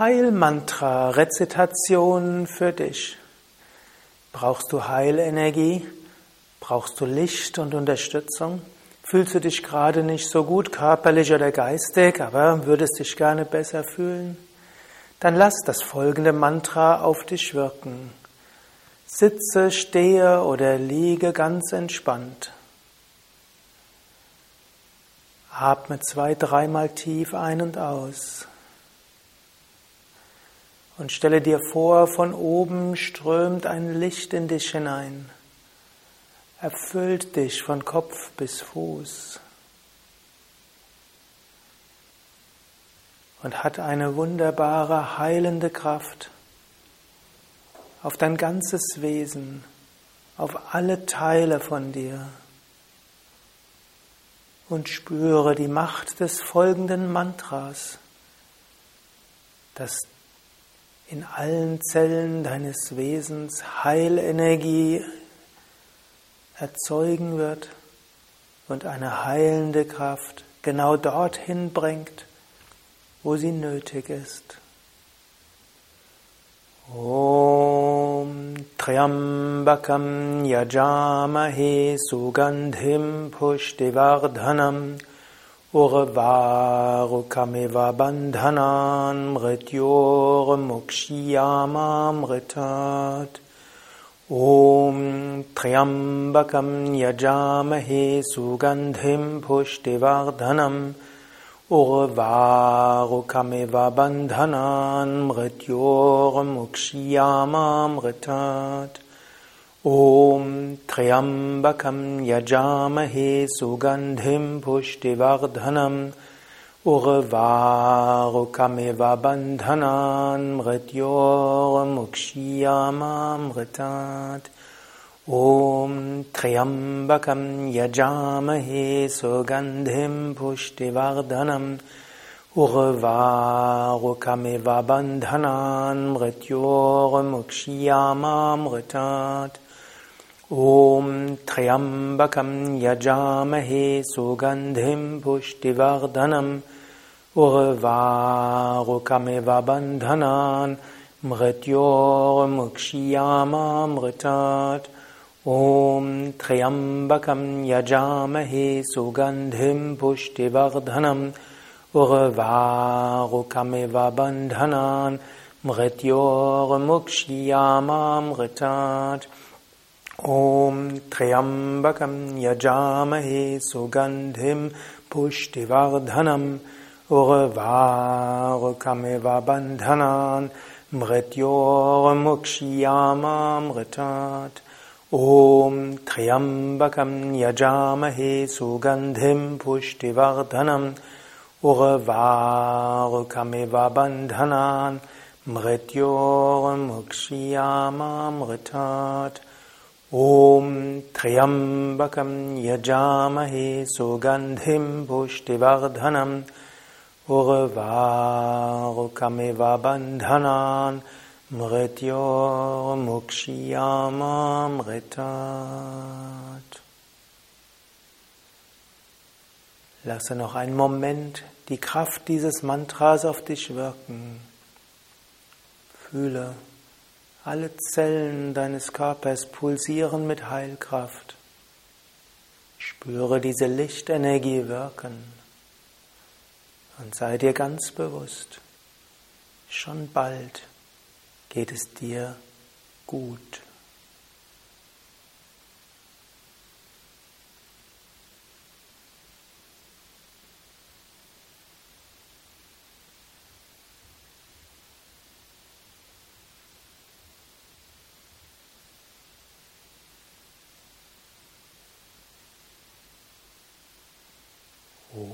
Heilmantra-Rezitation für dich. Brauchst du Heilenergie? Brauchst du Licht und Unterstützung? Fühlst du dich gerade nicht so gut, körperlich oder geistig, aber würdest dich gerne besser fühlen? Dann lass das folgende Mantra auf dich wirken. Sitze, stehe oder liege ganz entspannt. Atme zwei, dreimal tief ein und aus. Und stelle dir vor, von oben strömt ein Licht in dich hinein, erfüllt dich von Kopf bis Fuß und hat eine wunderbare heilende Kraft auf dein ganzes Wesen, auf alle Teile von dir. Und spüre die Macht des folgenden Mantras, das in allen Zellen deines Wesens Heilenergie erzeugen wird und eine heilende Kraft genau dorthin bringt, wo sie nötig ist. Om Triambakam Yajamahe Sugandhim Pushtivardhanam Urvarukamiva mrityor mukshiyamamritat Om Triambakam Yajamahe Sugandhim Pushtivardhanam Urvarukamiva bandhanan mrityor Om Triambakam Yajamahe Sugandhim Pushtivardhanam Urvarukamiva bandhanan mrityor mukshiyamamritat Om Triambakam Yajamahe Sugandhim Pushtivardhanam Urvarukamiva bandhanan mrityor mukshiyamamritat Om Triambakam Yajamahe Sugandhim Pushtivardhanam Urvarukamiva bandhanan mrityor mukshiyamamritat Om Triambakam Yajamahe Sugandhim Om Triambakam Yajamahe Sugandhim Pushtivardhanam Urvarukamiva bandhanan mrityor mukshiyamamritat Om Triambakam Yajamahe Sugandhim Pushtivardhanam Urvarukamiva bandhanan mrityor Triambakam Yajamahe Sugandhim Pushtivardhanam Urvarukamiva bandhanan mrityor mukshiyamamritat Lasse noch einen Moment die Kraft dieses Mantras auf dich wirken. Fühle, alle Zellen deines Körpers pulsieren mit Heilkraft. Spüre diese Lichtenergie wirken und sei dir ganz bewusst, schon bald geht es dir gut.